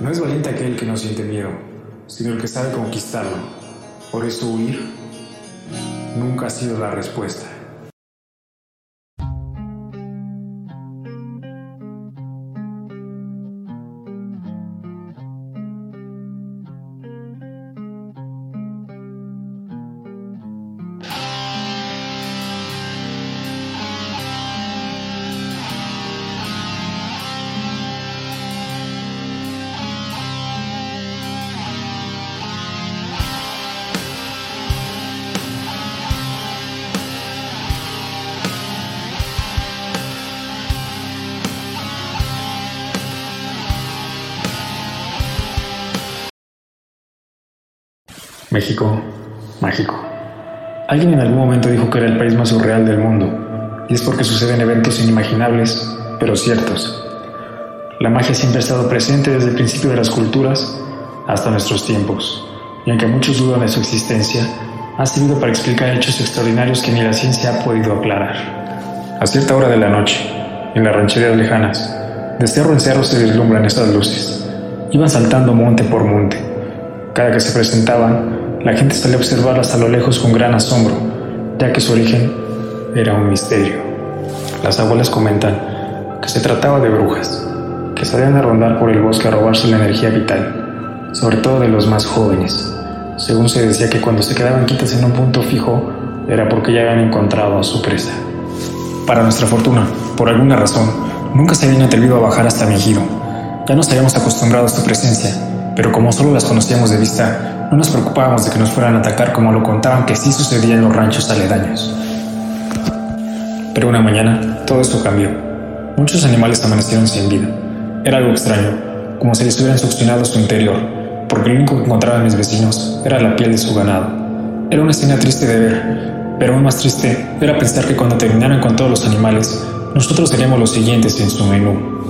No es valiente aquel que no siente miedo, sino el que sabe conquistarlo. Por eso huir nunca ha sido la respuesta. México, mágico. Alguien en algún momento dijo que era el país más surreal del mundo, y es porque suceden eventos inimaginables, pero ciertos. La magia siempre ha estado presente desde el principio de las culturas hasta nuestros tiempos, y aunque muchos dudan de su existencia, ha servido para explicar hechos extraordinarios que ni la ciencia ha podido aclarar. A cierta hora de la noche, en las rancherías lejanas, de cerro en cerro se vislumbran estas luces. Iban saltando monte por monte. Cada que se presentaban, la gente solía observarlas a lo lejos con gran asombro, ya que su origen era un misterio. Las abuelas comentan que se trataba de brujas, que salían a rondar por el bosque a robarse la energía vital, sobre todo de los más jóvenes. Según se decía que cuando se quedaban quitas en un punto fijo, era porque ya habían encontrado a su presa. Para nuestra fortuna, por alguna razón, nunca se habían atrevido a bajar hasta mi giro. Ya nos habíamos acostumbrado a su presencia, pero como solo las conocíamos de vista, no nos preocupábamos de que nos fueran a atacar como lo contaban que sí sucedía en los ranchos aledaños. Pero una mañana todo esto cambió. Muchos animales amanecieron sin vida. Era algo extraño, como si les hubieran succionado su interior, porque lo único que encontraban mis vecinos era la piel de su ganado. Era una escena triste de ver, pero aún más triste era pensar que cuando terminaran con todos los animales, nosotros seríamos los siguientes en su menú.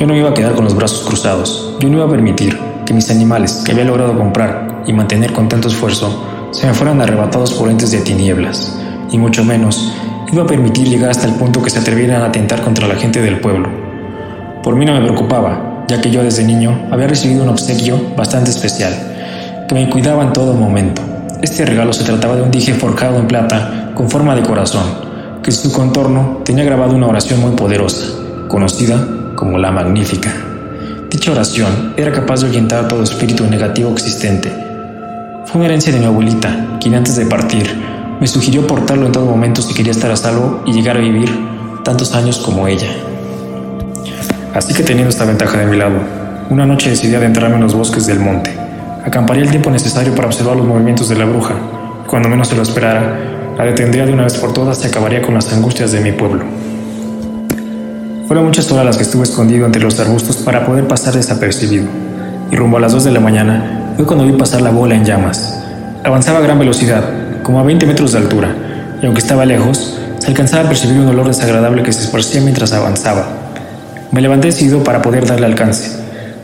Yo no iba a quedar con los brazos cruzados, yo no iba a permitir que mis animales, que había logrado comprar y mantener con tanto esfuerzo, se me fueran arrebatados por entes de tinieblas, y mucho menos iba a permitir llegar hasta el punto que se atrevieran a atentar contra la gente del pueblo. Por mí no me preocupaba, ya que yo desde niño había recibido un obsequio bastante especial, que me cuidaba en todo momento. Este regalo se trataba de un dije forjado en plata con forma de corazón, que en su contorno tenía grabado una oración muy poderosa, conocida como la Magnífica. Dicha oración era capaz de ahuyentar todo espíritu negativo existente. Fue una herencia de mi abuelita, quien antes de partir me sugirió portarlo en todo momento si quería estar a salvo y llegar a vivir tantos años como ella. Así que teniendo esta ventaja de mi lado, una noche decidí adentrarme en los bosques del monte. Acamparía el tiempo necesario para observar los movimientos de la bruja. Cuando menos se lo esperara, la detendría de una vez por todas y acabaría con las angustias de mi pueblo. Fueron muchas horas las que estuve escondido entre los arbustos para poder pasar desapercibido, y rumbo a las 2 de la mañana fue cuando vi pasar la bola en llamas. Avanzaba a gran velocidad, como a 20 metros de altura, y aunque estaba lejos, se alcanzaba a percibir un olor desagradable que se esparcía mientras avanzaba. Me levanté decidido para poder darle alcance.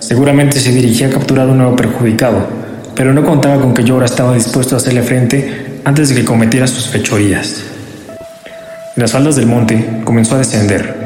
Seguramente se dirigía a capturar un nuevo perjudicado, pero no contaba con que yo ahora estaba dispuesto a hacerle frente antes de que cometiera sus fechorías. En las faldas del monte comenzó a descender,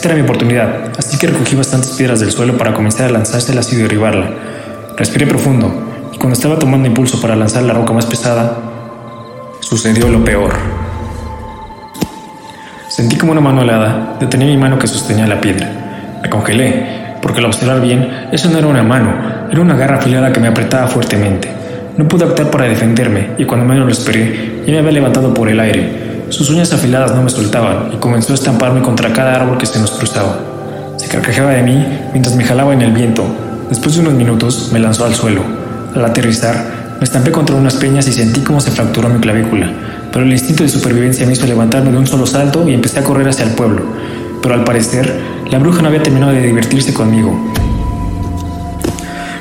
esta era mi oportunidad, así que recogí bastantes piedras del suelo para comenzar a lanzárselas y derribarla. Respiré profundo, y cuando estaba tomando impulso para lanzar la roca más pesada, sucedió lo peor. Sentí como una mano helada detenía mi mano que sostenía la piedra. Me congelé, porque al observar bien, eso no era una mano, era una garra afilada que me apretaba fuertemente. No pude optar para defenderme, y cuando menos lo esperé, ya me había levantado por el aire, sus uñas afiladas no me soltaban y comenzó a estamparme contra cada árbol que se nos cruzaba. Se carcajeaba de mí mientras me jalaba en el viento. Después de unos minutos me lanzó al suelo. Al aterrizar, me estampé contra unas peñas y sentí cómo se fracturó mi clavícula. Pero el instinto de supervivencia me hizo levantarme de un solo salto y empecé a correr hacia el pueblo. Pero al parecer, la bruja no había terminado de divertirse conmigo.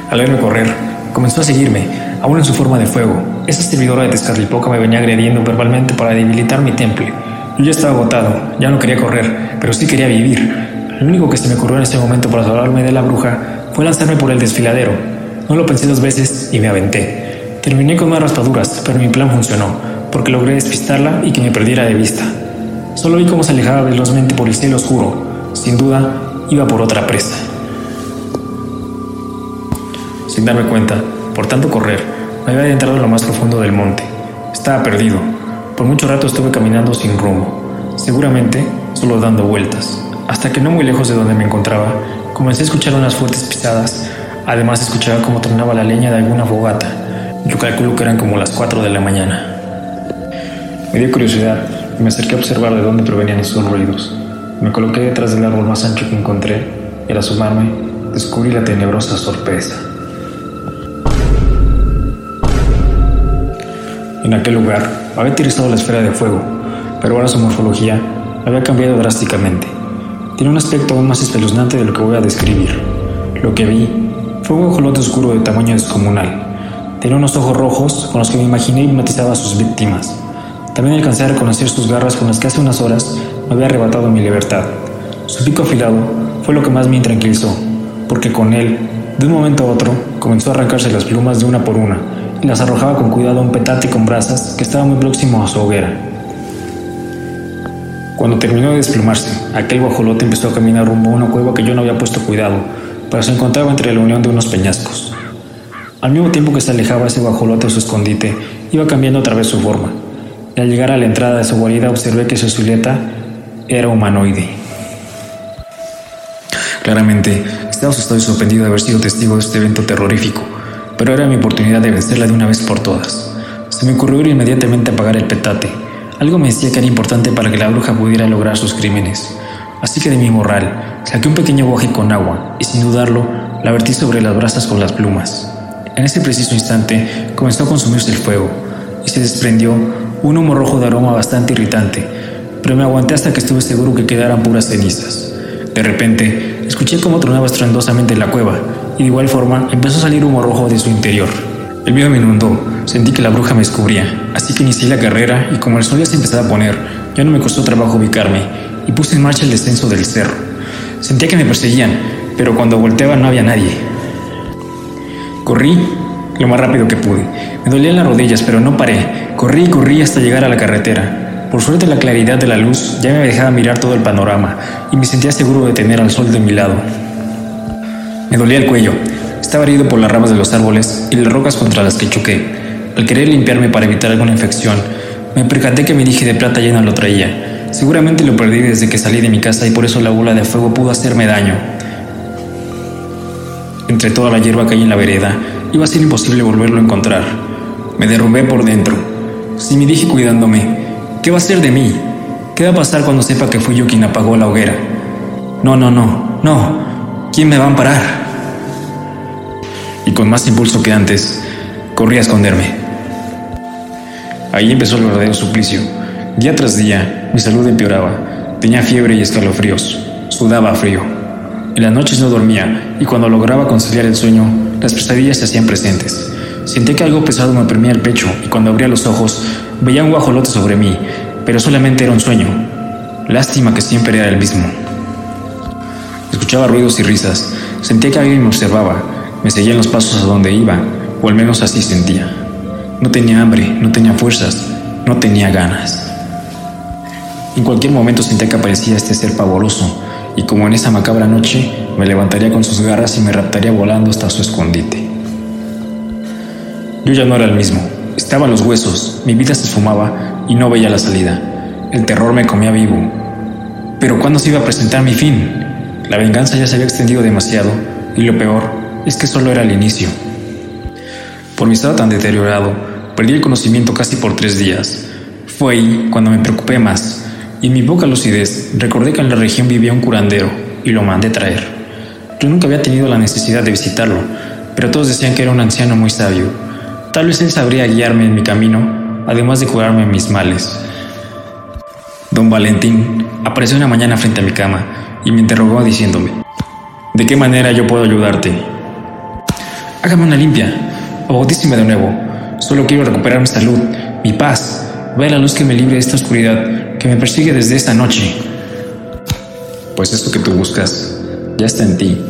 Al verme correr, comenzó a seguirme, aún en su forma de fuego. Esa servidora de Tezcatlipoca me venía agrediendo verbalmente para debilitar mi temple. Yo ya estaba agotado, ya no quería correr, pero sí quería vivir. Lo único que se me ocurrió en ese momento para salvarme de la bruja fue lanzarme por el desfiladero. No lo pensé dos veces y me aventé. Terminé con más raspaduras, pero mi plan funcionó, porque logré despistarla y que me perdiera de vista. Solo vi cómo se alejaba velozmente por el cielo oscuro. Sin duda, iba por otra presa. sin darme cuenta, por tanto correr, me había adentrado en lo más profundo del monte. Estaba perdido. Por mucho rato estuve caminando sin rumbo, seguramente solo dando vueltas, hasta que no muy lejos de donde me encontraba, comencé a escuchar unas fuertes pisadas. Además escuchaba cómo tronaba la leña de alguna fogata. Yo calculo que eran como las 4 de la mañana. Me dio curiosidad y me acerqué a observar de dónde provenían esos ruidos. Me coloqué detrás del árbol más ancho que encontré y al asomarme descubrí la tenebrosa sorpresa. En aquel lugar había utilizado la esfera de fuego, pero ahora su morfología había cambiado drásticamente. Tiene un aspecto aún más espeluznante de lo que voy a describir. Lo que vi fue un guajolote oscuro de tamaño descomunal. Tenía unos ojos rojos con los que me imaginé hipnotizaba a sus víctimas. También alcancé a reconocer sus garras con las que hace unas horas me había arrebatado mi libertad. Su pico afilado fue lo que más me intranquilizó, porque con él, de un momento a otro, comenzó a arrancarse las plumas de una por una y las arrojaba con cuidado a un petate con brasas que estaba muy próximo a su hoguera. Cuando terminó de desplumarse, aquel guajolote empezó a caminar rumbo a una cueva que yo no había puesto cuidado, pero se encontraba entre la unión de unos peñascos. Al mismo tiempo que se alejaba ese guajolote a su escondite, iba cambiando otra vez su forma, y al llegar a la entrada de su guarida observé que su silueta era humanoide. Claramente, estaba asustado y sorprendido de haber sido testigo de este evento terrorífico, pero era mi oportunidad de vencerla de una vez por todas. Se me ocurrió inmediatamente a apagar el petate. Algo me decía que era importante para que la bruja pudiera lograr sus crímenes. Así que de mi morral saqué un pequeño boje con agua y sin dudarlo la vertí sobre las brasas con las plumas. En ese preciso instante comenzó a consumirse el fuego y se desprendió un humo rojo de aroma bastante irritante, pero me aguanté hasta que estuve seguro que quedaran puras cenizas. De repente, escuché cómo tronaba estruendosamente la cueva, y de igual forma empezó a salir humo rojo de su interior. El miedo me inundó, sentí que la bruja me descubría, así que inicié la carrera y como el sol ya se empezaba a poner, ya no me costó trabajo ubicarme y puse en marcha el descenso del cerro. Sentía que me perseguían, pero cuando volteaba no había nadie. Corrí lo más rápido que pude. Me dolían las rodillas, pero no paré. Corrí y corrí hasta llegar a la carretera. Por suerte la claridad de la luz ya me dejaba mirar todo el panorama y me sentía seguro de tener al sol de mi lado. Me dolía el cuello. Estaba herido por las ramas de los árboles y las rocas contra las que choqué. Al querer limpiarme para evitar alguna infección, me percaté que mi dije de plata llena lo traía. Seguramente lo perdí desde que salí de mi casa y por eso la bola de fuego pudo hacerme daño. Entre toda la hierba que hay en la vereda, Iba a ser imposible volverlo a encontrar. Me derrumbé por dentro. Si me dije cuidándome, ¿qué va a ser de mí? ¿Qué va a pasar cuando sepa que fui yo quien apagó la hoguera? No, no, no, no. ¿Quién me va a amparar? Y con más impulso que antes, corrí a esconderme. Ahí empezó el verdadero suplicio. Día tras día, mi salud empeoraba. Tenía fiebre y escalofríos. Sudaba frío. En las noches no dormía y cuando lograba conciliar el sueño, las pesadillas se hacían presentes. Sentí que algo pesado me oprimía el pecho y cuando abría los ojos veía un guajolote sobre mí, pero solamente era un sueño. Lástima que siempre era el mismo. Escuchaba ruidos y risas. Sentía que alguien me observaba. Me seguían los pasos a donde iba, o al menos así sentía. No tenía hambre, no tenía fuerzas, no tenía ganas. En cualquier momento sentía que aparecía este ser pavoroso, y como en esa macabra noche, me levantaría con sus garras y me raptaría volando hasta su escondite. Yo ya no era el mismo. Estaba en los huesos, mi vida se esfumaba y no veía la salida. El terror me comía vivo. Pero ¿cuándo se iba a presentar mi fin? La venganza ya se había extendido demasiado y lo peor es que solo era el inicio. Por mi estado tan deteriorado, perdí el conocimiento casi por tres días. Fue ahí cuando me preocupé más y en mi poca lucidez recordé que en la región vivía un curandero y lo mandé traer. Yo nunca había tenido la necesidad de visitarlo, pero todos decían que era un anciano muy sabio. Tal vez él sabría guiarme en mi camino, además de curarme mis males. Don Valentín apareció una mañana frente a mi cama y me interrogó diciéndome, ¿de qué manera yo puedo ayudarte? Hágame una limpia, o bautíceme de nuevo. Solo quiero recuperar mi salud, mi paz. Ve la luz que me libre de esta oscuridad que me persigue desde esta noche. Pues esto que tú buscas ya está en ti.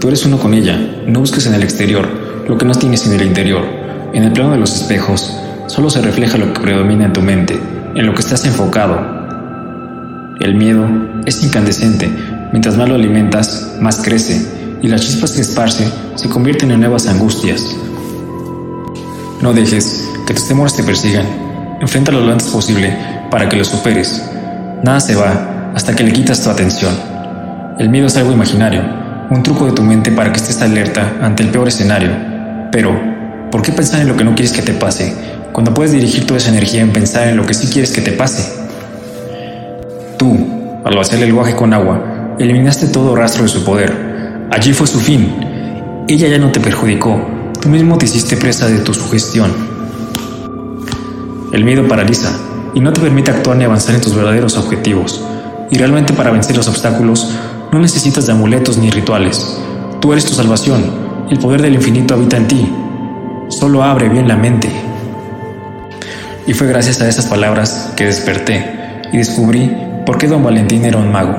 Tú eres uno con ella. No busques en el exterior lo que no tienes en el interior. En el plano de los espejos solo se refleja lo que predomina en tu mente, en lo que estás enfocado. El miedo es incandescente. Mientras más lo alimentas, más crece. Y las chispas que esparce se convierten en nuevas angustias. No dejes que tus temores te persigan. Enfréntalo lo antes posible para que lo superes. Nada se va hasta que le quitas tu atención. El miedo es algo imaginario, un truco de tu mente para que estés alerta ante el peor escenario. Pero, ¿por qué pensar en lo que no quieres que te pase cuando puedes dirigir toda esa energía en pensar en lo que sí quieres que te pase? Tú, al hacer el guaje con agua, eliminaste todo rastro de su poder. Allí fue su fin. Ella ya no te perjudicó, tú mismo te hiciste presa de tu sugestión. El miedo paraliza y no te permite actuar ni avanzar en tus verdaderos objetivos. Y realmente para vencer los obstáculos no necesitas de amuletos ni rituales. Tú eres tu salvación. El poder del infinito habita en ti. Solo abre bien la mente. Y fue gracias a esas palabras que desperté y descubrí por qué don Valentín era un mago.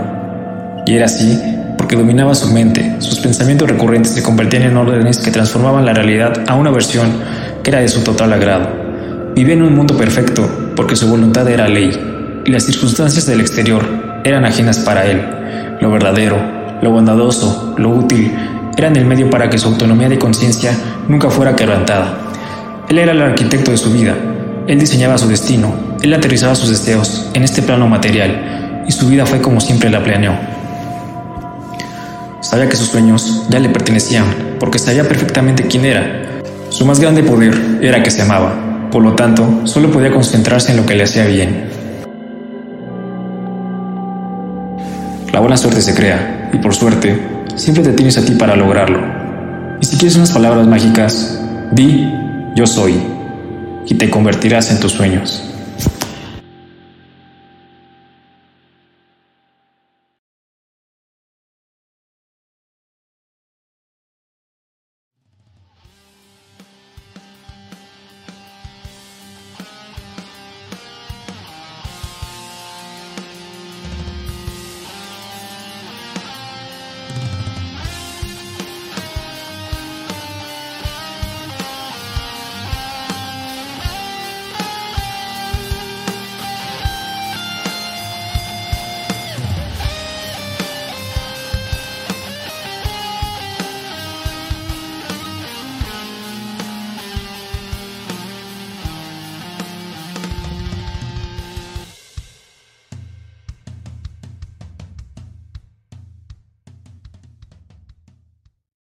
Y era así porque dominaba su mente, sus pensamientos recurrentes se convertían en órdenes que transformaban la realidad a una versión que era de su total agrado. Vivía en un mundo perfecto porque su voluntad era ley y las circunstancias del exterior eran ajenas para él. Lo verdadero, lo bondadoso, lo útil, eran el medio para que su autonomía de conciencia nunca fuera quebrantada. Él era el arquitecto de su vida, él diseñaba su destino, él aterrizaba sus deseos en este plano material, y su vida fue como siempre la planeó. Sabía que sus sueños ya le pertenecían, porque sabía perfectamente quién era. Su más grande poder era que se amaba, por lo tanto, solo podía concentrarse en lo que le hacía bien. La buena suerte se crea, y por suerte, siempre te tienes a ti para lograrlo. Y si quieres unas palabras mágicas, di yo soy, y te convertirás en tus sueños.